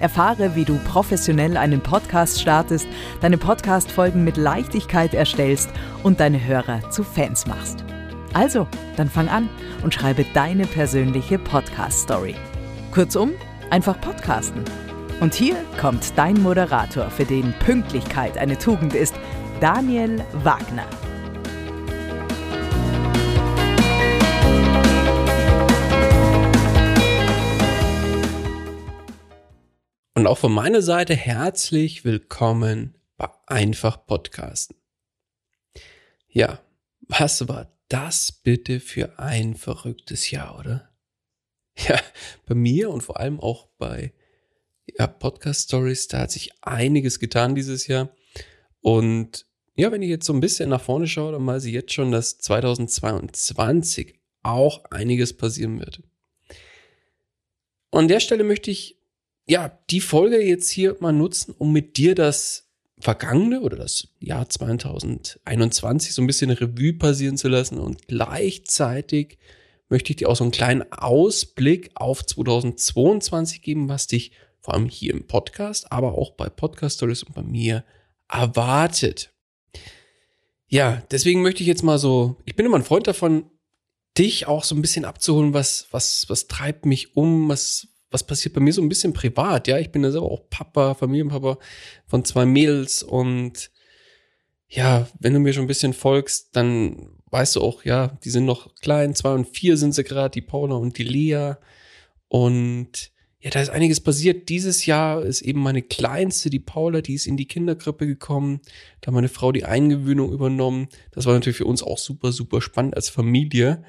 Erfahre, wie du professionell einen Podcast startest, deine Podcast-Folgen mit Leichtigkeit erstellst und deine Hörer zu Fans machst. Also, dann fang an und schreibe deine persönliche Podcast-Story. Kurzum, einfach podcasten. Und hier kommt dein Moderator, für den Pünktlichkeit eine Tugend ist, Daniel Wagner. Und auch von meiner Seite herzlich willkommen bei Einfach Podcasten. Ja, was war das bitte für ein verrücktes Jahr, oder? Ja, bei mir und vor allem auch bei ja, Podcast Stories, da hat sich einiges getan dieses Jahr. Und ja, wenn ich jetzt so ein bisschen nach vorne schaue, dann weiß ich jetzt schon, dass 2022 auch einiges passieren wird. Und an der Stelle möchte ich ja, die Folge jetzt hier mal nutzen, um mit dir das vergangene oder das Jahr 2021 so ein bisschen Revue passieren zu lassen und gleichzeitig möchte ich dir auch so einen kleinen Ausblick auf 2022 geben, was dich vor allem hier im Podcast, aber auch bei Podcast Stories und bei mir erwartet. Ja, deswegen möchte ich jetzt mal so, ich bin immer ein Freund davon, dich auch so ein bisschen abzuholen, was, was, was treibt mich um, was, was passiert bei mir so ein bisschen privat. Ja, ich bin ja selber auch Papa, Familienpapa von zwei Mädels und ja, wenn du mir schon ein bisschen folgst, dann weißt du auch, ja, die sind noch klein, zwei und vier sind sie gerade, die Paula und die Lea. Und ja, da ist einiges passiert. Dieses Jahr ist eben meine kleinste, die Paula, die ist in die Kinderkrippe gekommen. Da hat meine Frau die Eingewöhnung übernommen. Das war natürlich für uns auch super, super spannend als Familie,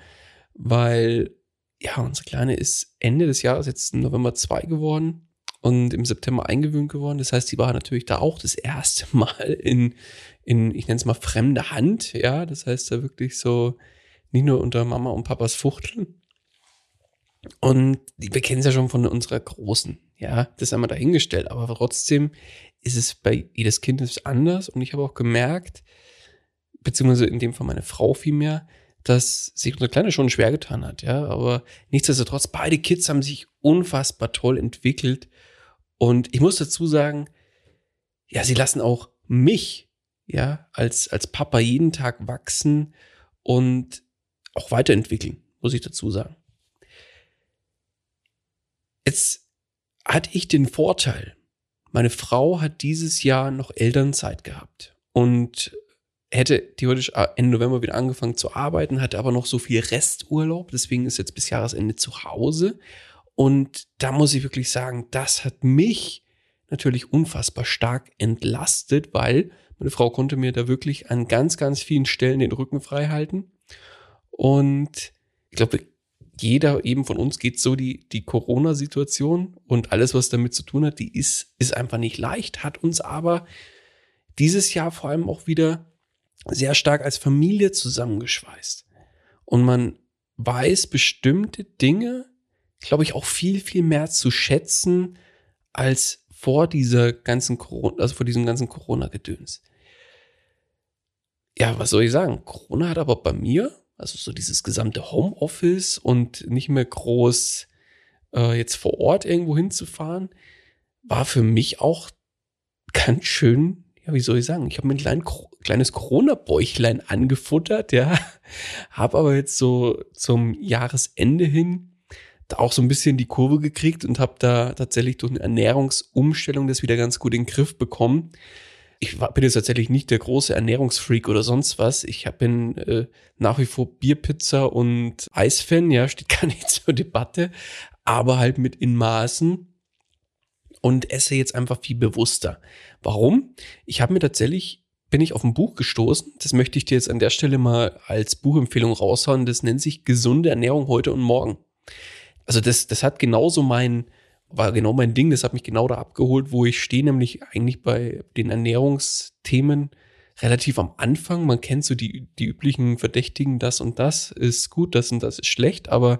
weil ja, unsere Kleine ist Ende des Jahres jetzt im November zwei geworden und im September eingewöhnt geworden. Das heißt, sie war natürlich da auch das erste Mal in, in ich nenne es mal fremde Hand. Ja, das heißt da wirklich so nicht nur unter Mama und Papas Fuchteln. Und wir kennen es ja schon von unserer Großen. Ja, das haben wir dahingestellt. Aber trotzdem ist es bei jedes Kind anders. Und ich habe auch gemerkt, beziehungsweise in dem Fall meine Frau vielmehr, dass sich unsere Kleine schon schwer getan hat, ja. Aber nichtsdestotrotz, beide Kids haben sich unfassbar toll entwickelt. Und ich muss dazu sagen, ja, sie lassen auch mich, ja, als, als Papa jeden Tag wachsen und auch weiterentwickeln, muss ich dazu sagen. Jetzt hatte ich den Vorteil, meine Frau hat dieses Jahr noch Elternzeit gehabt und hätte theoretisch äh, Ende November wieder angefangen zu arbeiten, hatte aber noch so viel Resturlaub, deswegen ist jetzt bis Jahresende zu Hause. Und da muss ich wirklich sagen, das hat mich natürlich unfassbar stark entlastet, weil meine Frau konnte mir da wirklich an ganz, ganz vielen Stellen den Rücken frei halten. Und ich glaube, jeder eben von uns geht so die, die Corona-Situation und alles, was damit zu tun hat, die ist, ist einfach nicht leicht, hat uns aber dieses Jahr vor allem auch wieder sehr stark als Familie zusammengeschweißt. Und man weiß bestimmte Dinge, glaube ich, auch viel, viel mehr zu schätzen als vor dieser ganzen Corona, also vor diesem ganzen Corona-Gedöns. Ja, was soll ich sagen? Corona hat aber bei mir, also so dieses gesamte Homeoffice und nicht mehr groß äh, jetzt vor Ort irgendwo hinzufahren, war für mich auch ganz schön, ja, wie soll ich sagen, ich habe mir ein klein, kleines Corona-Bäuchlein angefuttert, ja, habe aber jetzt so zum Jahresende hin da auch so ein bisschen die Kurve gekriegt und habe da tatsächlich durch eine Ernährungsumstellung das wieder ganz gut in den Griff bekommen. Ich bin jetzt tatsächlich nicht der große Ernährungsfreak oder sonst was. Ich bin äh, nach wie vor Bierpizza und Eisfan, ja, steht gar nicht zur Debatte, aber halt mit in Maßen und esse jetzt einfach viel bewusster. Warum? Ich habe mir tatsächlich bin ich auf ein Buch gestoßen. Das möchte ich dir jetzt an der Stelle mal als Buchempfehlung raushauen. Das nennt sich Gesunde Ernährung heute und morgen. Also das, das hat genauso mein, war genau mein Ding. Das hat mich genau da abgeholt, wo ich stehe, nämlich eigentlich bei den Ernährungsthemen relativ am Anfang. Man kennt so die, die üblichen Verdächtigen, das und das ist gut, das und das ist schlecht, aber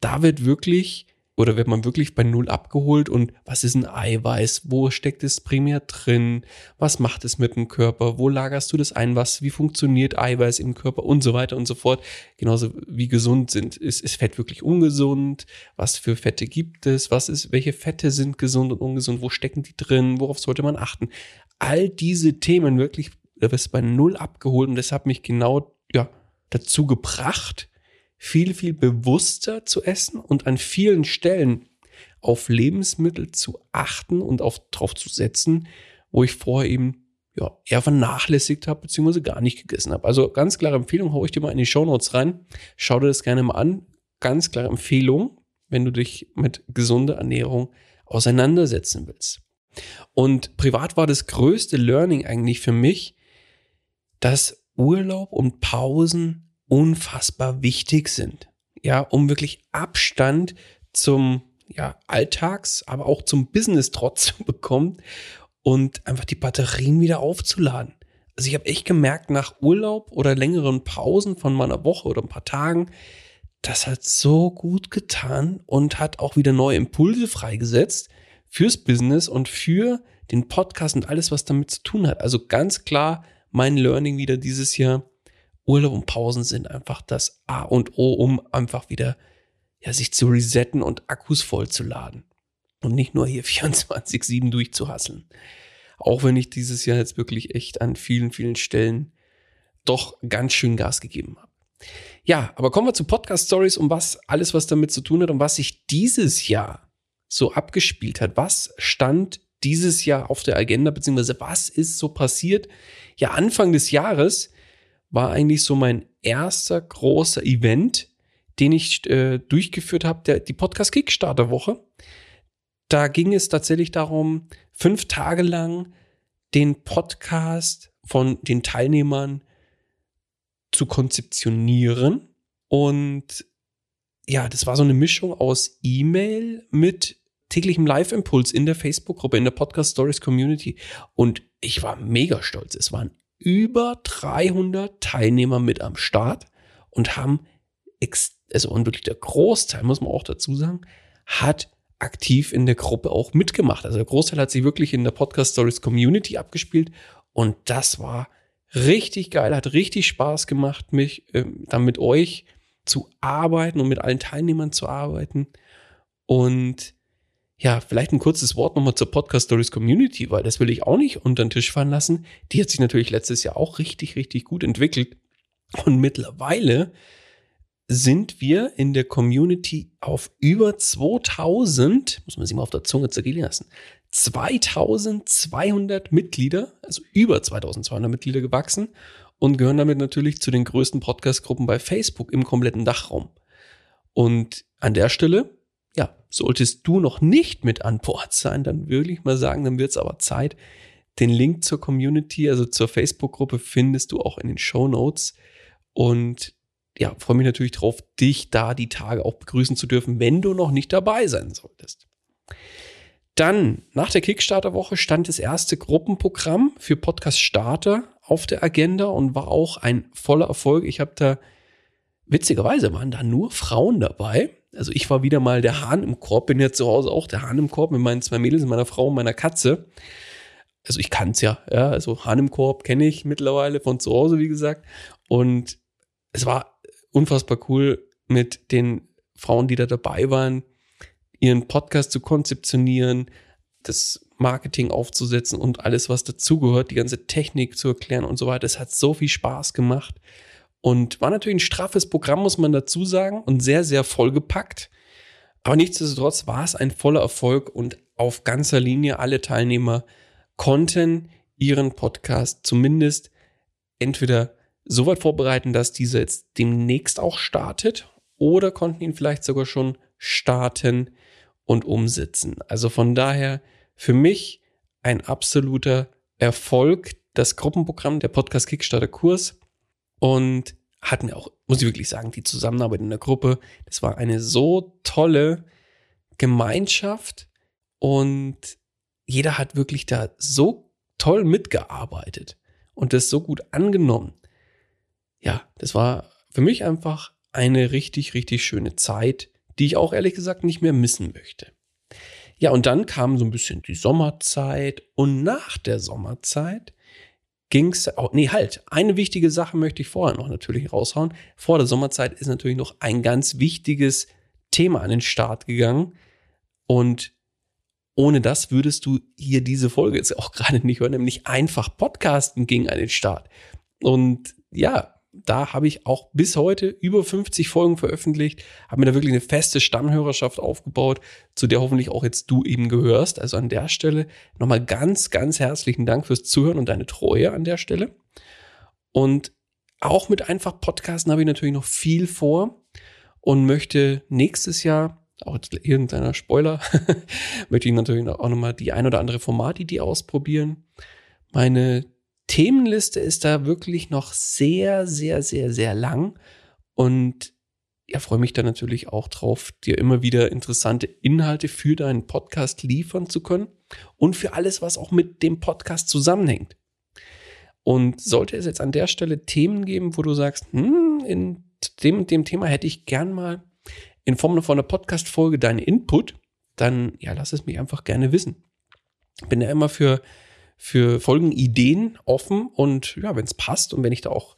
da wird wirklich oder wird man wirklich bei Null abgeholt und was ist ein Eiweiß? Wo steckt es primär drin? Was macht es mit dem Körper? Wo lagerst du das ein? Was, wie funktioniert Eiweiß im Körper und so weiter und so fort? Genauso wie gesund sind. Ist, ist Fett wirklich ungesund? Was für Fette gibt es? Was ist, welche Fette sind gesund und ungesund? Wo stecken die drin? Worauf sollte man achten? All diese Themen wirklich, da wirst du bei Null abgeholt und das hat mich genau, ja, dazu gebracht, viel, viel bewusster zu essen und an vielen Stellen auf Lebensmittel zu achten und auf, drauf zu setzen, wo ich vorher eben ja, eher vernachlässigt habe, beziehungsweise gar nicht gegessen habe. Also ganz klare Empfehlung, hau ich dir mal in die Show Notes rein. Schau dir das gerne mal an. Ganz klare Empfehlung, wenn du dich mit gesunder Ernährung auseinandersetzen willst. Und privat war das größte Learning eigentlich für mich, dass Urlaub und Pausen unfassbar wichtig sind. Ja, um wirklich Abstand zum ja, Alltags, aber auch zum Business trotz zu bekommen und einfach die Batterien wieder aufzuladen. Also ich habe echt gemerkt, nach Urlaub oder längeren Pausen von meiner Woche oder ein paar Tagen, das hat so gut getan und hat auch wieder neue Impulse freigesetzt fürs Business und für den Podcast und alles, was damit zu tun hat. Also ganz klar mein Learning wieder dieses Jahr. Urlaub und Pausen sind einfach das A und O, um einfach wieder ja, sich zu resetten und Akkus vollzuladen. Und nicht nur hier 24-7 durchzuhasseln. Auch wenn ich dieses Jahr jetzt wirklich echt an vielen, vielen Stellen doch ganz schön Gas gegeben habe. Ja, aber kommen wir zu Podcast Stories, um was alles, was damit zu tun hat und was sich dieses Jahr so abgespielt hat. Was stand dieses Jahr auf der Agenda, beziehungsweise was ist so passiert? Ja, Anfang des Jahres war eigentlich so mein erster großer Event, den ich äh, durchgeführt habe, die Podcast Kickstarter Woche. Da ging es tatsächlich darum, fünf Tage lang den Podcast von den Teilnehmern zu konzeptionieren. Und ja, das war so eine Mischung aus E-Mail mit täglichem Live-Impuls in der Facebook-Gruppe, in der Podcast Stories Community. Und ich war mega stolz. Es waren über 300 Teilnehmer mit am Start und haben, also und wirklich der Großteil, muss man auch dazu sagen, hat aktiv in der Gruppe auch mitgemacht. Also der Großteil hat sich wirklich in der Podcast Stories Community abgespielt und das war richtig geil, hat richtig Spaß gemacht, mich äh, dann mit euch zu arbeiten und mit allen Teilnehmern zu arbeiten. Und ja, vielleicht ein kurzes Wort nochmal zur Podcast Stories Community, weil das will ich auch nicht unter den Tisch fallen lassen. Die hat sich natürlich letztes Jahr auch richtig, richtig gut entwickelt. Und mittlerweile sind wir in der Community auf über 2000, muss man sich mal auf der Zunge zergehen lassen, 2200 Mitglieder, also über 2200 Mitglieder gewachsen und gehören damit natürlich zu den größten Podcast-Gruppen bei Facebook im kompletten Dachraum. Und an der Stelle ja, solltest du noch nicht mit an Bord sein, dann würde ich mal sagen, dann wird es aber Zeit. Den Link zur Community, also zur Facebook-Gruppe, findest du auch in den Show Notes. Und ja, freue mich natürlich drauf, dich da die Tage auch begrüßen zu dürfen, wenn du noch nicht dabei sein solltest. Dann, nach der Kickstarter-Woche stand das erste Gruppenprogramm für Podcast Starter auf der Agenda und war auch ein voller Erfolg. Ich habe da, witzigerweise waren da nur Frauen dabei also ich war wieder mal der Hahn im Korb, bin jetzt zu Hause auch der Hahn im Korb mit meinen zwei Mädels, meiner Frau und meiner Katze. Also ich kann's ja, ja, also Hahn im Korb kenne ich mittlerweile von zu Hause, wie gesagt. Und es war unfassbar cool mit den Frauen, die da dabei waren, ihren Podcast zu konzeptionieren, das Marketing aufzusetzen und alles, was dazugehört, die ganze Technik zu erklären und so weiter. Es hat so viel Spaß gemacht und war natürlich ein straffes Programm, muss man dazu sagen, und sehr, sehr vollgepackt. Aber nichtsdestotrotz war es ein voller Erfolg und auf ganzer Linie alle Teilnehmer konnten ihren Podcast zumindest entweder so weit vorbereiten, dass dieser jetzt demnächst auch startet oder konnten ihn vielleicht sogar schon starten und umsetzen. Also von daher für mich ein absoluter Erfolg, das Gruppenprogramm, der Podcast Kickstarter Kurs und hat mir auch, muss ich wirklich sagen, die Zusammenarbeit in der Gruppe, das war eine so tolle Gemeinschaft und jeder hat wirklich da so toll mitgearbeitet und das so gut angenommen. Ja, das war für mich einfach eine richtig, richtig schöne Zeit, die ich auch ehrlich gesagt nicht mehr missen möchte. Ja, und dann kam so ein bisschen die Sommerzeit und nach der Sommerzeit ging's, oh, nee, halt, eine wichtige Sache möchte ich vorher noch natürlich raushauen. Vor der Sommerzeit ist natürlich noch ein ganz wichtiges Thema an den Start gegangen und ohne das würdest du hier diese Folge jetzt auch gerade nicht hören, nämlich einfach Podcasten ging an den Start. Und ja, da habe ich auch bis heute über 50 Folgen veröffentlicht, habe mir da wirklich eine feste Stammhörerschaft aufgebaut, zu der hoffentlich auch jetzt du eben gehörst. Also an der Stelle nochmal ganz, ganz herzlichen Dank fürs Zuhören und deine Treue an der Stelle. Und auch mit einfach Podcasten habe ich natürlich noch viel vor und möchte nächstes Jahr, auch irgendeiner Spoiler, möchte ich natürlich auch nochmal die ein oder andere Formatidee ausprobieren. Meine Themenliste ist da wirklich noch sehr, sehr, sehr, sehr lang. Und ja, freue mich da natürlich auch drauf, dir immer wieder interessante Inhalte für deinen Podcast liefern zu können und für alles, was auch mit dem Podcast zusammenhängt. Und sollte es jetzt an der Stelle Themen geben, wo du sagst, hm, in dem dem Thema hätte ich gern mal in Form von einer Podcast-Folge deinen Input, dann ja, lass es mich einfach gerne wissen. Bin ja immer für für Folgenideen offen und ja, wenn es passt und wenn ich da auch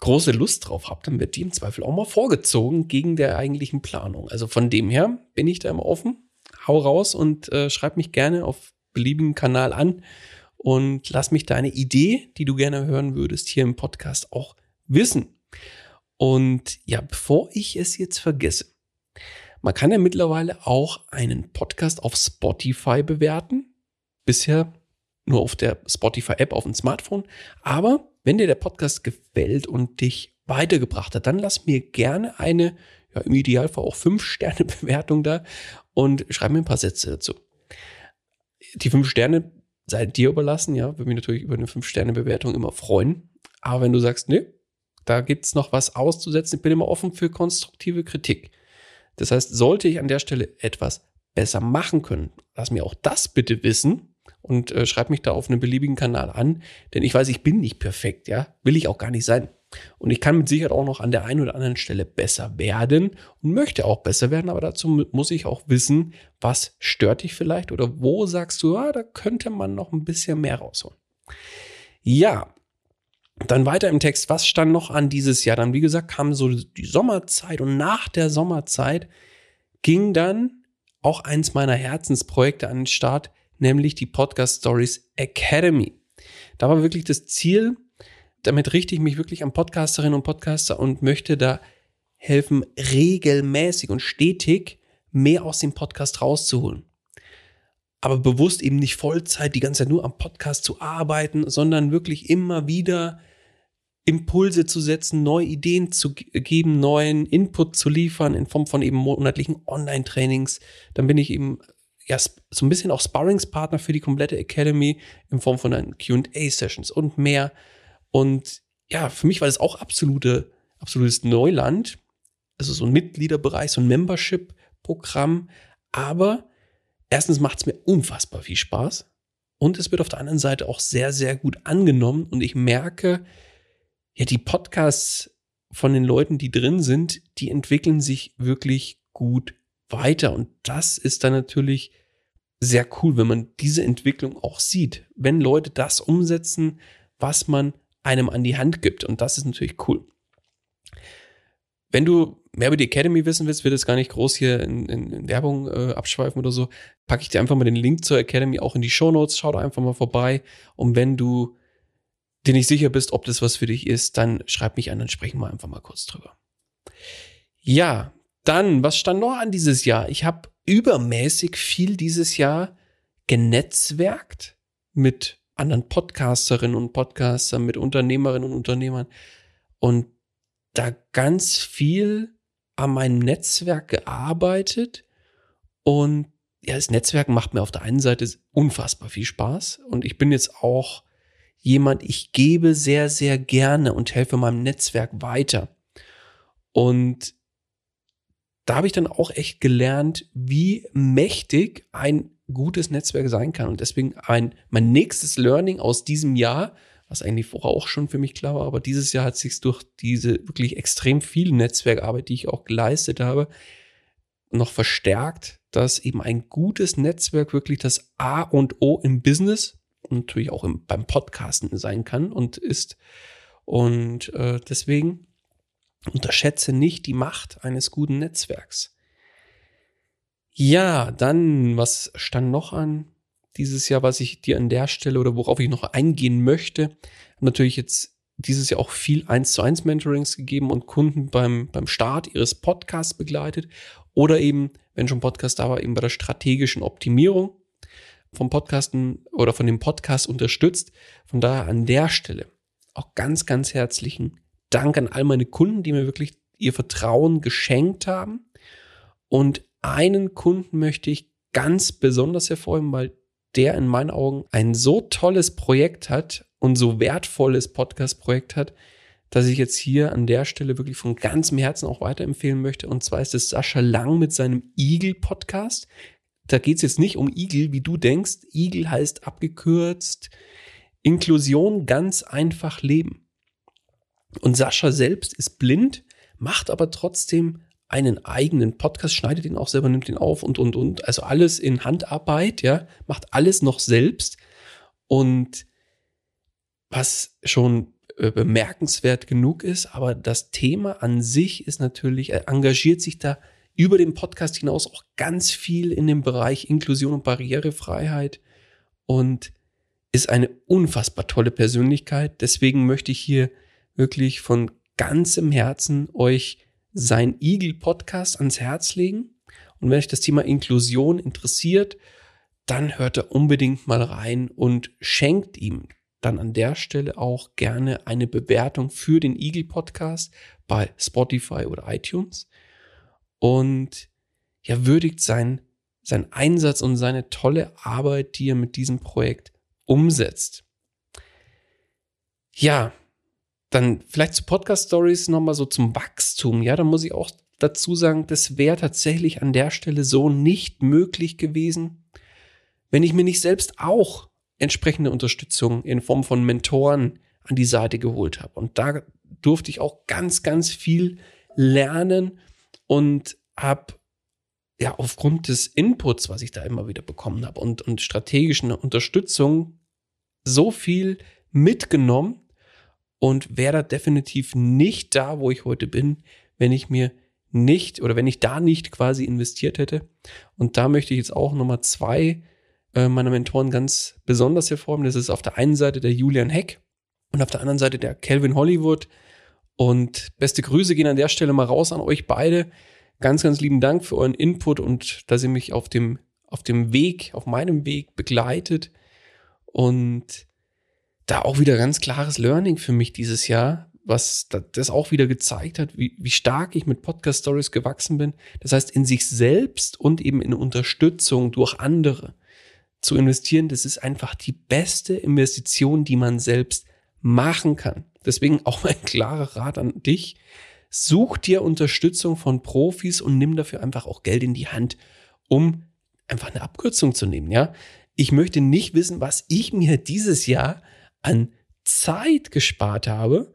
große Lust drauf habe, dann wird die im Zweifel auch mal vorgezogen gegen der eigentlichen Planung. Also von dem her bin ich da immer offen. Hau raus und äh, schreib mich gerne auf beliebigen Kanal an und lass mich deine Idee, die du gerne hören würdest, hier im Podcast auch wissen. Und ja, bevor ich es jetzt vergesse, man kann ja mittlerweile auch einen Podcast auf Spotify bewerten. Bisher nur auf der Spotify-App auf dem Smartphone. Aber wenn dir der Podcast gefällt und dich weitergebracht hat, dann lass mir gerne eine, ja, im Idealfall auch 5-Sterne-Bewertung da und schreib mir ein paar Sätze dazu. Die 5 Sterne sei dir überlassen, ja, würde mich natürlich über eine 5-Sterne-Bewertung immer freuen. Aber wenn du sagst, ne, da gibt's noch was auszusetzen, ich bin immer offen für konstruktive Kritik. Das heißt, sollte ich an der Stelle etwas besser machen können, lass mir auch das bitte wissen und äh, schreib mich da auf einem beliebigen Kanal an, denn ich weiß, ich bin nicht perfekt, ja, will ich auch gar nicht sein. Und ich kann mit Sicherheit auch noch an der einen oder anderen Stelle besser werden und möchte auch besser werden, aber dazu muss ich auch wissen, was stört dich vielleicht oder wo sagst du, ah, da könnte man noch ein bisschen mehr rausholen. Ja, dann weiter im Text, was stand noch an dieses Jahr? Dann, wie gesagt, kam so die Sommerzeit und nach der Sommerzeit ging dann auch eins meiner Herzensprojekte an den Start, nämlich die Podcast Stories Academy. Da war wirklich das Ziel, damit richte ich mich wirklich an Podcasterinnen und Podcaster und möchte da helfen, regelmäßig und stetig mehr aus dem Podcast rauszuholen. Aber bewusst eben nicht Vollzeit die ganze Zeit nur am Podcast zu arbeiten, sondern wirklich immer wieder Impulse zu setzen, neue Ideen zu geben, neuen Input zu liefern in Form von eben monatlichen Online-Trainings. Dann bin ich eben ja, so ein bisschen auch Sparringspartner für die komplette Academy in Form von einen QA-Sessions und mehr. Und ja, für mich war das auch absolute, absolutes Neuland. Also so ein Mitgliederbereich, so ein Membership-Programm. Aber erstens macht es mir unfassbar viel Spaß. Und es wird auf der anderen Seite auch sehr, sehr gut angenommen. Und ich merke, ja, die Podcasts von den Leuten, die drin sind, die entwickeln sich wirklich gut weiter. Und das ist dann natürlich sehr cool, wenn man diese Entwicklung auch sieht. Wenn Leute das umsetzen, was man einem an die Hand gibt. Und das ist natürlich cool. wenn du mehr über die Academy wissen willst, wird es gar nicht groß hier in, in, in Werbung äh, abschweifen oder so, packe ich dir einfach mal den Link zur Academy auch in die Show Notes. Schau da einfach mal vorbei. Und wenn du dir nicht sicher bist, ob das was für dich ist, dann schreib mich an, dann sprechen wir einfach mal kurz drüber. Ja, dann, was stand noch an dieses Jahr? Ich habe übermäßig viel dieses Jahr genetzwerkt mit anderen Podcasterinnen und Podcastern, mit Unternehmerinnen und Unternehmern und da ganz viel an meinem Netzwerk gearbeitet und ja, das Netzwerk macht mir auf der einen Seite unfassbar viel Spaß und ich bin jetzt auch jemand, ich gebe sehr, sehr gerne und helfe meinem Netzwerk weiter. Und da habe ich dann auch echt gelernt, wie mächtig ein gutes Netzwerk sein kann. Und deswegen ein, mein nächstes Learning aus diesem Jahr, was eigentlich vorher auch schon für mich klar war, aber dieses Jahr hat sich durch diese wirklich extrem viel Netzwerkarbeit, die ich auch geleistet habe, noch verstärkt, dass eben ein gutes Netzwerk wirklich das A und O im Business und natürlich auch im, beim Podcasten sein kann und ist. Und äh, deswegen unterschätze nicht die Macht eines guten Netzwerks. Ja, dann, was stand noch an dieses Jahr, was ich dir an der Stelle oder worauf ich noch eingehen möchte? Natürlich jetzt dieses Jahr auch viel 1 zu 1 Mentorings gegeben und Kunden beim, beim Start ihres Podcasts begleitet oder eben, wenn schon Podcast da war, eben bei der strategischen Optimierung vom Podcasten oder von dem Podcast unterstützt. Von daher an der Stelle auch ganz, ganz herzlichen Dank an all meine Kunden, die mir wirklich ihr Vertrauen geschenkt haben und einen Kunden möchte ich ganz besonders hervorheben, weil der in meinen Augen ein so tolles Projekt hat und so wertvolles Podcast-Projekt hat, dass ich jetzt hier an der Stelle wirklich von ganzem Herzen auch weiterempfehlen möchte. Und zwar ist es Sascha Lang mit seinem Eagle-Podcast. Da geht es jetzt nicht um Eagle, wie du denkst. Eagle heißt abgekürzt Inklusion ganz einfach leben. Und Sascha selbst ist blind, macht aber trotzdem einen eigenen Podcast, schneidet ihn auch selber, nimmt ihn auf und, und, und. Also alles in Handarbeit, ja, macht alles noch selbst. Und was schon äh, bemerkenswert genug ist, aber das Thema an sich ist natürlich, er engagiert sich da über den Podcast hinaus auch ganz viel in dem Bereich Inklusion und Barrierefreiheit und ist eine unfassbar tolle Persönlichkeit. Deswegen möchte ich hier wirklich von ganzem Herzen euch sein Eagle Podcast ans Herz legen. Und wenn euch das Thema Inklusion interessiert, dann hört er unbedingt mal rein und schenkt ihm dann an der Stelle auch gerne eine Bewertung für den Eagle Podcast bei Spotify oder iTunes und ja, würdigt sein, sein Einsatz und seine tolle Arbeit, die er mit diesem Projekt umsetzt. Ja, dann vielleicht zu Podcast Stories nochmal so zum Wachstum. Ja, da muss ich auch dazu sagen, das wäre tatsächlich an der Stelle so nicht möglich gewesen, wenn ich mir nicht selbst auch entsprechende Unterstützung in Form von Mentoren an die Seite geholt habe. Und da durfte ich auch ganz, ganz viel lernen und habe ja aufgrund des Inputs, was ich da immer wieder bekommen habe und, und strategischen Unterstützung so viel mitgenommen und wäre da definitiv nicht da, wo ich heute bin, wenn ich mir nicht oder wenn ich da nicht quasi investiert hätte. Und da möchte ich jetzt auch Nummer zwei äh, meiner Mentoren ganz besonders hervorheben. Das ist auf der einen Seite der Julian Heck und auf der anderen Seite der Calvin Hollywood. Und beste Grüße gehen an der Stelle mal raus an euch beide. Ganz, ganz lieben Dank für euren Input und dass ihr mich auf dem, auf dem Weg, auf meinem Weg begleitet. Und da auch wieder ganz klares Learning für mich dieses Jahr, was das auch wieder gezeigt hat, wie, wie stark ich mit Podcast Stories gewachsen bin. Das heißt, in sich selbst und eben in Unterstützung durch andere zu investieren, das ist einfach die beste Investition, die man selbst machen kann. Deswegen auch mein klarer Rat an dich. Such dir Unterstützung von Profis und nimm dafür einfach auch Geld in die Hand, um einfach eine Abkürzung zu nehmen, ja. Ich möchte nicht wissen, was ich mir dieses Jahr an Zeit gespart habe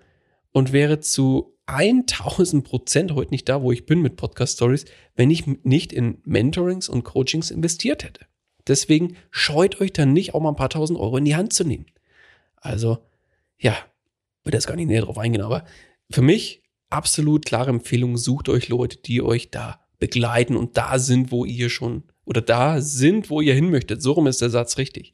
und wäre zu 1000 Prozent heute nicht da, wo ich bin mit Podcast Stories, wenn ich nicht in Mentorings und Coachings investiert hätte. Deswegen scheut euch dann nicht, auch mal ein paar tausend Euro in die Hand zu nehmen. Also, ja, würde jetzt gar nicht näher drauf eingehen, aber für mich absolut klare Empfehlung, sucht euch Leute, die euch da begleiten und da sind, wo ihr schon oder da sind, wo ihr hin möchtet. So rum ist der Satz richtig.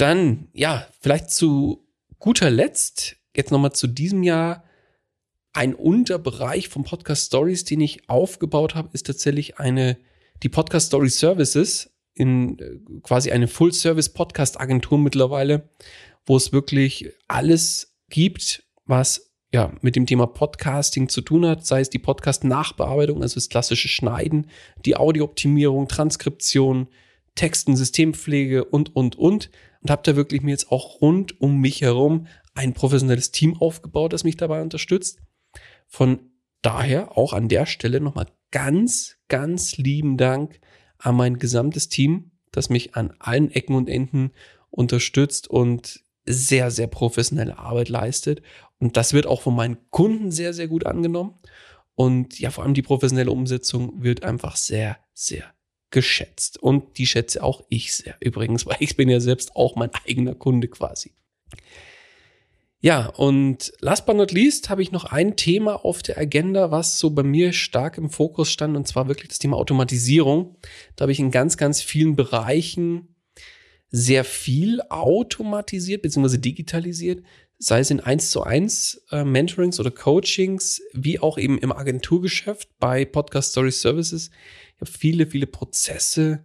Dann, ja, vielleicht zu guter Letzt, jetzt nochmal zu diesem Jahr, ein Unterbereich vom Podcast Stories, den ich aufgebaut habe, ist tatsächlich eine, die Podcast Story Services in äh, quasi eine Full Service Podcast Agentur mittlerweile, wo es wirklich alles gibt, was ja, mit dem Thema Podcasting zu tun hat, sei es die Podcast-Nachbearbeitung, also das klassische Schneiden, die Audiooptimierung, Transkription, Texten, Systempflege und, und, und. Und habe da wirklich mir jetzt auch rund um mich herum ein professionelles Team aufgebaut, das mich dabei unterstützt. Von daher auch an der Stelle nochmal ganz, ganz lieben Dank an mein gesamtes Team, das mich an allen Ecken und Enden unterstützt und sehr, sehr professionelle Arbeit leistet. Und das wird auch von meinen Kunden sehr, sehr gut angenommen. Und ja, vor allem die professionelle Umsetzung wird einfach sehr, sehr geschätzt. Und die schätze auch ich sehr übrigens, weil ich bin ja selbst auch mein eigener Kunde quasi. Ja, und last but not least habe ich noch ein Thema auf der Agenda, was so bei mir stark im Fokus stand, und zwar wirklich das Thema Automatisierung. Da habe ich in ganz, ganz vielen Bereichen sehr viel automatisiert bzw. digitalisiert, sei es in 1 zu 1 äh, Mentorings oder Coachings, wie auch eben im Agenturgeschäft bei Podcast Story Services. Ich habe viele, viele Prozesse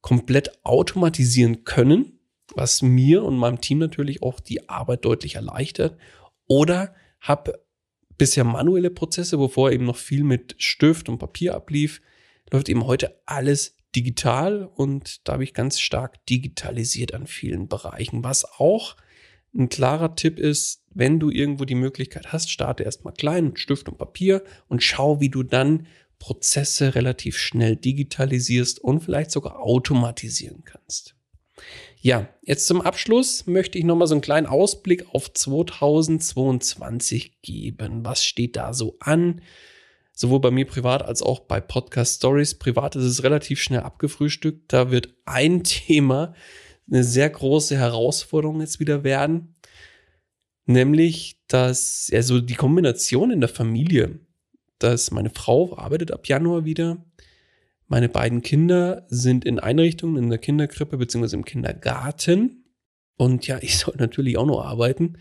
komplett automatisieren können, was mir und meinem Team natürlich auch die Arbeit deutlich erleichtert. Oder habe bisher manuelle Prozesse, wovor eben noch viel mit Stift und Papier ablief, läuft eben heute alles digital und da habe ich ganz stark digitalisiert an vielen Bereichen. Was auch ein klarer Tipp ist, wenn du irgendwo die Möglichkeit hast, starte erstmal klein mit Stift und Papier und schau, wie du dann Prozesse relativ schnell digitalisierst und vielleicht sogar automatisieren kannst. Ja, jetzt zum Abschluss möchte ich nochmal so einen kleinen Ausblick auf 2022 geben. Was steht da so an? sowohl bei mir privat als auch bei Podcast Stories. Privat ist es relativ schnell abgefrühstückt. Da wird ein Thema eine sehr große Herausforderung jetzt wieder werden. Nämlich, dass, also die Kombination in der Familie, dass meine Frau arbeitet ab Januar wieder. Meine beiden Kinder sind in Einrichtungen in der Kinderkrippe bzw. im Kindergarten. Und ja, ich soll natürlich auch noch arbeiten.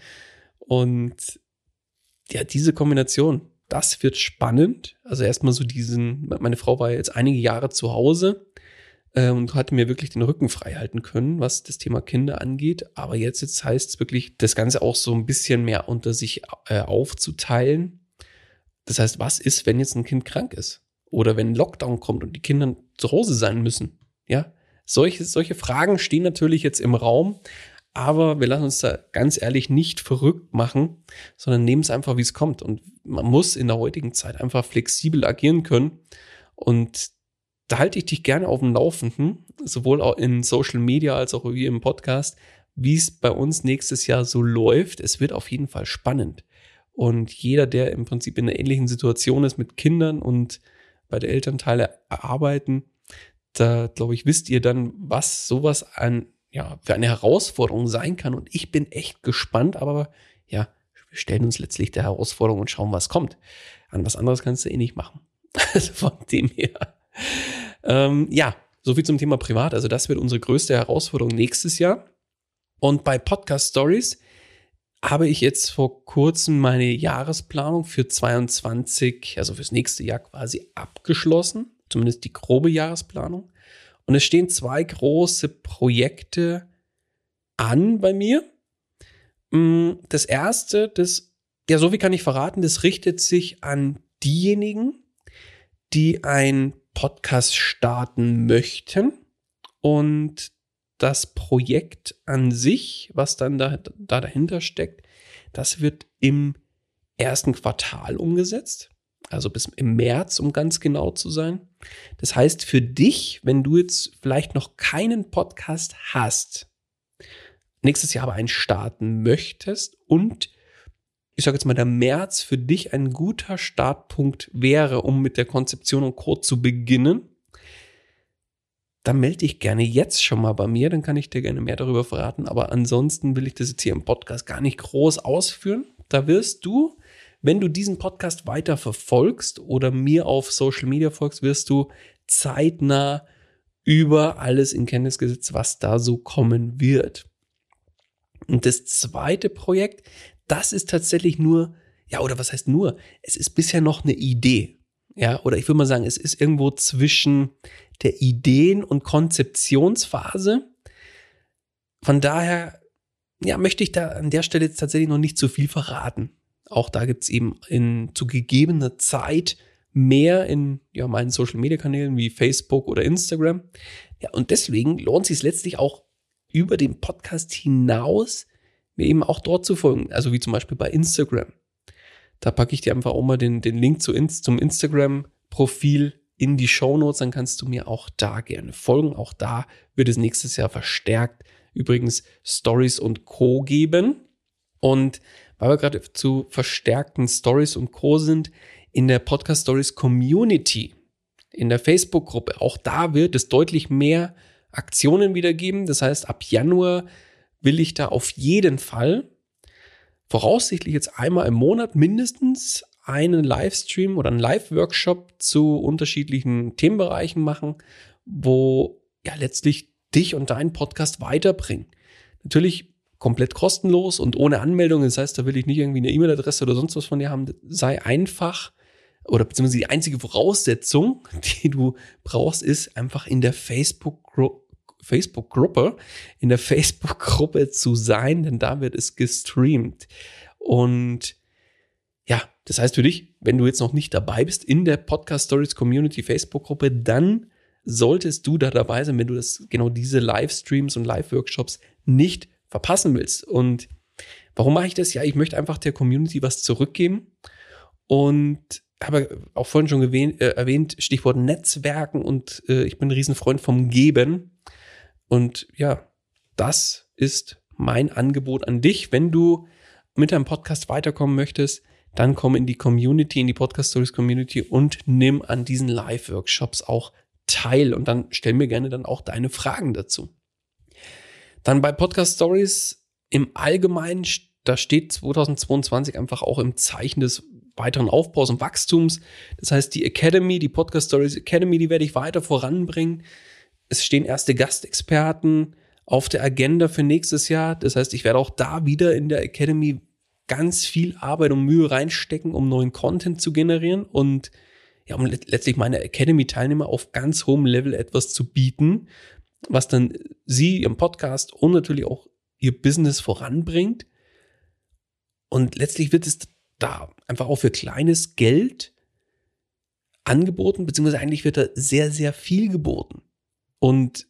Und ja, diese Kombination, das wird spannend. Also erstmal so diesen, meine Frau war jetzt einige Jahre zu Hause äh, und hatte mir wirklich den Rücken frei halten können, was das Thema Kinder angeht. Aber jetzt, jetzt heißt es wirklich, das Ganze auch so ein bisschen mehr unter sich äh, aufzuteilen. Das heißt, was ist, wenn jetzt ein Kind krank ist? Oder wenn Lockdown kommt und die Kinder zu Hause sein müssen? Ja, solche, solche Fragen stehen natürlich jetzt im Raum. Aber wir lassen uns da ganz ehrlich nicht verrückt machen, sondern nehmen es einfach, wie es kommt. Und man muss in der heutigen Zeit einfach flexibel agieren können. Und da halte ich dich gerne auf dem Laufenden, sowohl auch in Social Media als auch wie im Podcast, wie es bei uns nächstes Jahr so läuft. Es wird auf jeden Fall spannend. Und jeder, der im Prinzip in einer ähnlichen Situation ist mit Kindern und bei der Elternteile arbeiten, da glaube ich, wisst ihr dann, was sowas an ja, für eine Herausforderung sein kann. Und ich bin echt gespannt, aber ja, wir stellen uns letztlich der Herausforderung und schauen, was kommt. An was anderes kannst du eh nicht machen. Also von dem her. Ähm, ja, soviel zum Thema Privat. Also das wird unsere größte Herausforderung nächstes Jahr. Und bei Podcast Stories habe ich jetzt vor kurzem meine Jahresplanung für 22, also fürs nächste Jahr quasi abgeschlossen. Zumindest die grobe Jahresplanung. Und es stehen zwei große Projekte an bei mir. Mm, das erste, das, ja, so wie kann ich verraten, das richtet sich an diejenigen, die ein Podcast starten möchten und das Projekt an sich, was dann da, da dahinter steckt, das wird im ersten Quartal umgesetzt also bis im März, um ganz genau zu sein. Das heißt, für dich, wenn du jetzt vielleicht noch keinen Podcast hast, nächstes Jahr aber einen starten möchtest und ich sage jetzt mal, der März für dich ein guter Startpunkt wäre, um mit der Konzeption und Code zu beginnen, dann melde dich gerne jetzt schon mal bei mir, dann kann ich dir gerne mehr darüber verraten. Aber ansonsten will ich das jetzt hier im Podcast gar nicht groß ausführen. Da wirst du wenn du diesen Podcast weiter verfolgst oder mir auf Social Media folgst, wirst du zeitnah über alles in Kenntnis gesetzt, was da so kommen wird. Und das zweite Projekt, das ist tatsächlich nur, ja, oder was heißt nur? Es ist bisher noch eine Idee. Ja, oder ich würde mal sagen, es ist irgendwo zwischen der Ideen- und Konzeptionsphase. Von daher, ja, möchte ich da an der Stelle jetzt tatsächlich noch nicht zu viel verraten. Auch da gibt es eben in zu gegebener Zeit mehr in ja, meinen Social Media Kanälen wie Facebook oder Instagram. Ja, und deswegen lohnt es sich letztlich auch über den Podcast hinaus, mir eben auch dort zu folgen. Also wie zum Beispiel bei Instagram. Da packe ich dir einfach auch mal den, den Link zu, zum Instagram-Profil in die Show Notes, dann kannst du mir auch da gerne folgen. Auch da wird es nächstes Jahr verstärkt übrigens Stories und Co. geben. Und weil wir gerade zu verstärkten Stories und Co. sind, in der Podcast Stories Community, in der Facebook-Gruppe, auch da wird es deutlich mehr Aktionen wieder geben. Das heißt, ab Januar will ich da auf jeden Fall voraussichtlich jetzt einmal im Monat mindestens einen Livestream oder einen Live-Workshop zu unterschiedlichen Themenbereichen machen, wo ja letztlich dich und deinen Podcast weiterbringen. Natürlich komplett kostenlos und ohne Anmeldung. Das heißt, da will ich nicht irgendwie eine E-Mail-Adresse oder sonst was von dir haben. Sei einfach oder beziehungsweise die einzige Voraussetzung, die du brauchst, ist einfach in der Facebook-Gruppe Facebook-Gruppe, in der Facebook-Gruppe zu sein, denn da wird es gestreamt. Und ja, das heißt für dich, wenn du jetzt noch nicht dabei bist in der Podcast Stories Community Facebook-Gruppe, dann solltest du da dabei sein, wenn du das genau diese Livestreams und Live-Workshops nicht verpassen willst. Und warum mache ich das? Ja, ich möchte einfach der Community was zurückgeben und habe auch vorhin schon äh, erwähnt, Stichwort Netzwerken und äh, ich bin ein Riesenfreund vom Geben. Und ja, das ist mein Angebot an dich. Wenn du mit deinem Podcast weiterkommen möchtest, dann komm in die Community, in die Podcast Stories Community und nimm an diesen Live-Workshops auch teil und dann stell mir gerne dann auch deine Fragen dazu. Dann bei Podcast Stories im Allgemeinen, da steht 2022 einfach auch im Zeichen des weiteren Aufbaus und Wachstums. Das heißt, die Academy, die Podcast Stories Academy, die werde ich weiter voranbringen. Es stehen erste Gastexperten auf der Agenda für nächstes Jahr. Das heißt, ich werde auch da wieder in der Academy ganz viel Arbeit und Mühe reinstecken, um neuen Content zu generieren und ja, um letztlich meine Academy-Teilnehmer auf ganz hohem Level etwas zu bieten, was dann sie, ihren Podcast und natürlich auch ihr Business voranbringt. Und letztlich wird es da einfach auch für kleines Geld angeboten, beziehungsweise eigentlich wird da sehr, sehr viel geboten. Und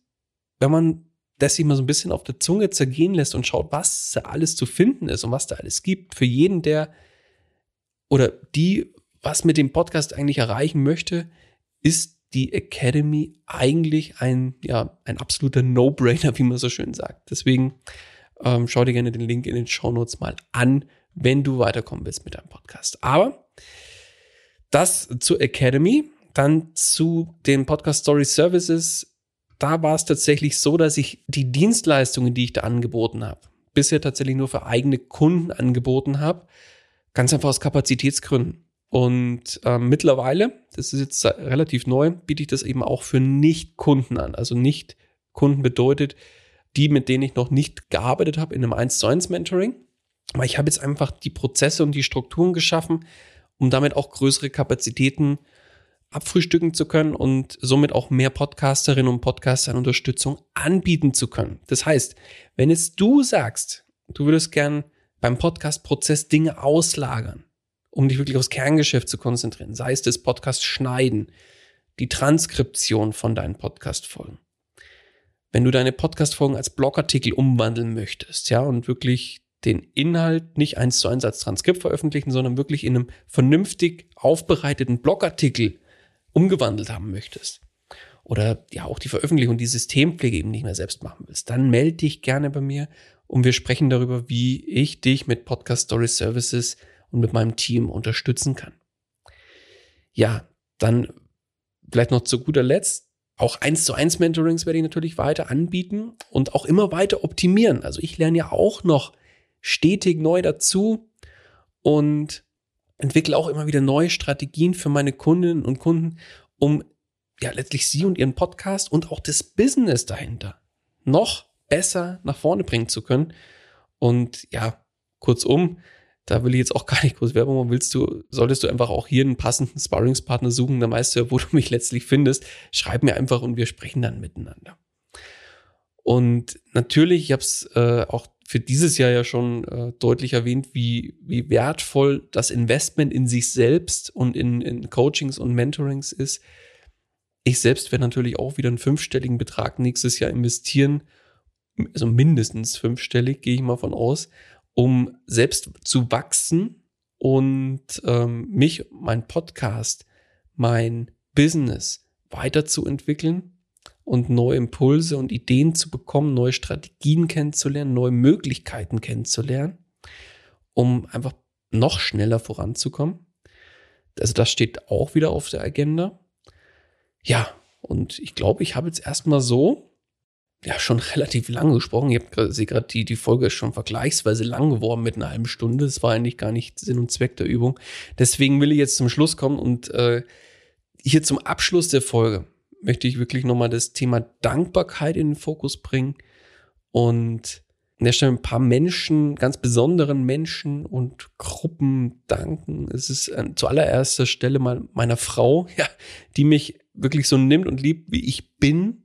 wenn man das sich mal so ein bisschen auf der Zunge zergehen lässt und schaut, was da alles zu finden ist und was da alles gibt, für jeden, der oder die was mit dem Podcast eigentlich erreichen möchte, ist die Academy eigentlich ein, ja, ein absoluter No-Brainer, wie man so schön sagt. Deswegen ähm, schau dir gerne den Link in den Show Notes mal an, wenn du weiterkommen willst mit deinem Podcast. Aber das zur Academy, dann zu den Podcast Story Services. Da war es tatsächlich so, dass ich die Dienstleistungen, die ich da angeboten habe, bisher tatsächlich nur für eigene Kunden angeboten habe. Ganz einfach aus Kapazitätsgründen. Und äh, mittlerweile, das ist jetzt relativ neu, biete ich das eben auch für Nicht-Kunden an. Also Nicht-Kunden bedeutet, die, mit denen ich noch nicht gearbeitet habe in einem 1 zu 1 Mentoring. Weil ich habe jetzt einfach die Prozesse und die Strukturen geschaffen, um damit auch größere Kapazitäten abfrühstücken zu können und somit auch mehr Podcasterinnen und Podcastern Unterstützung anbieten zu können. Das heißt, wenn jetzt du sagst, du würdest gern beim Podcast-Prozess Dinge auslagern, um dich wirklich aufs Kerngeschäft zu konzentrieren. Sei es das Podcast schneiden, die Transkription von deinen Podcast-Folgen. Wenn du deine Podcast-Folgen als Blogartikel umwandeln möchtest, ja, und wirklich den Inhalt nicht eins zu eins als Transkript veröffentlichen, sondern wirklich in einem vernünftig aufbereiteten Blogartikel umgewandelt haben möchtest. Oder ja auch die Veröffentlichung, die Systempflege eben nicht mehr selbst machen willst, dann melde dich gerne bei mir und wir sprechen darüber, wie ich dich mit Podcast Story Services und mit meinem Team unterstützen kann. Ja, dann vielleicht noch zu guter Letzt, auch eins zu eins Mentorings werde ich natürlich weiter anbieten und auch immer weiter optimieren. Also ich lerne ja auch noch stetig neu dazu und entwickle auch immer wieder neue Strategien für meine Kundinnen und Kunden, um ja letztlich sie und ihren Podcast und auch das Business dahinter noch besser nach vorne bringen zu können. Und ja, kurzum, da will ich jetzt auch gar nicht groß Werbung machen. Willst du, solltest du einfach auch hier einen passenden Sparringspartner suchen, dann weißt du ja, wo du mich letztlich findest. Schreib mir einfach und wir sprechen dann miteinander. Und natürlich, ich habe es äh, auch für dieses Jahr ja schon äh, deutlich erwähnt, wie, wie wertvoll das Investment in sich selbst und in, in Coachings und Mentorings ist. Ich selbst werde natürlich auch wieder einen fünfstelligen Betrag nächstes Jahr investieren, also mindestens fünfstellig, gehe ich mal von aus, um selbst zu wachsen und ähm, mich, mein Podcast, mein Business weiterzuentwickeln und neue Impulse und Ideen zu bekommen, neue Strategien kennenzulernen, neue Möglichkeiten kennenzulernen, um einfach noch schneller voranzukommen. Also das steht auch wieder auf der Agenda. Ja, und ich glaube, ich habe jetzt erstmal so ja schon relativ lang gesprochen. Ich sehe gerade, die, die Folge ist schon vergleichsweise lang geworden mit einer halben Stunde. Das war eigentlich gar nicht Sinn und Zweck der Übung. Deswegen will ich jetzt zum Schluss kommen und äh, hier zum Abschluss der Folge möchte ich wirklich nochmal das Thema Dankbarkeit in den Fokus bringen und an der Stelle ein paar Menschen, ganz besonderen Menschen und Gruppen danken. Es ist an zuallererster Stelle mal meiner Frau, ja, die mich wirklich so nimmt und liebt, wie ich bin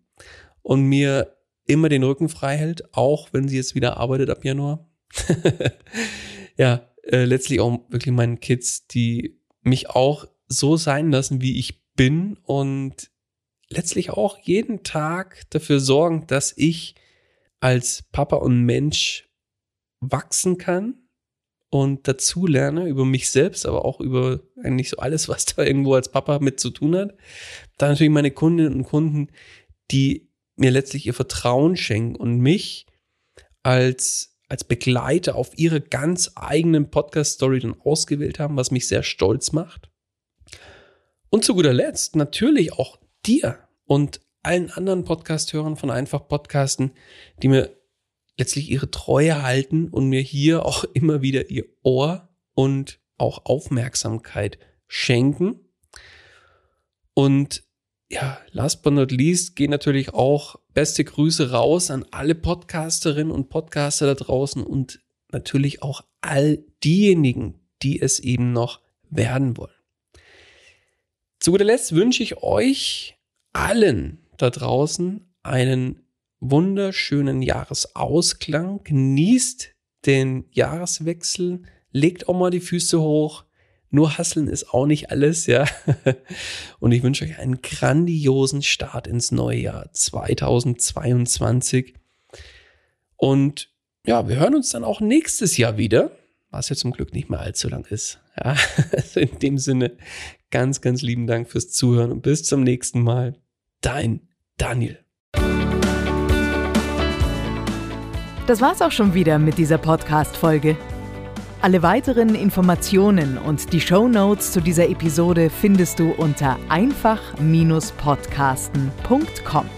und mir immer den Rücken frei hält, auch wenn sie jetzt wieder arbeitet ab Januar. ja, äh, letztlich auch wirklich meinen Kids, die mich auch so sein lassen, wie ich bin und letztlich auch jeden Tag dafür sorgen, dass ich als Papa und Mensch wachsen kann und dazu lerne über mich selbst, aber auch über eigentlich so alles, was da irgendwo als Papa mit zu tun hat. Dann natürlich meine Kundinnen und Kunden, die mir letztlich ihr Vertrauen schenken und mich als als Begleiter auf ihre ganz eigenen Podcast-Story dann ausgewählt haben, was mich sehr stolz macht. Und zu guter Letzt natürlich auch dir und allen anderen Podcast-Hörern von Einfach Podcasten, die mir letztlich ihre Treue halten und mir hier auch immer wieder ihr Ohr und auch Aufmerksamkeit schenken. Und ja, last but not least gehen natürlich auch beste Grüße raus an alle Podcasterinnen und Podcaster da draußen und natürlich auch all diejenigen, die es eben noch werden wollen. Zu guter Letzt wünsche ich euch allen da draußen einen wunderschönen Jahresausklang. Genießt den Jahreswechsel, legt auch mal die Füße hoch. Nur Hasseln ist auch nicht alles, ja. Und ich wünsche euch einen grandiosen Start ins neue Jahr 2022. Und ja, wir hören uns dann auch nächstes Jahr wieder, was ja zum Glück nicht mehr allzu lang ist. Ja, also in dem Sinne, ganz, ganz lieben Dank fürs Zuhören und bis zum nächsten Mal. Dein Daniel. Das war's auch schon wieder mit dieser Podcast-Folge. Alle weiteren Informationen und die Show Notes zu dieser Episode findest du unter einfach-podcasten.com.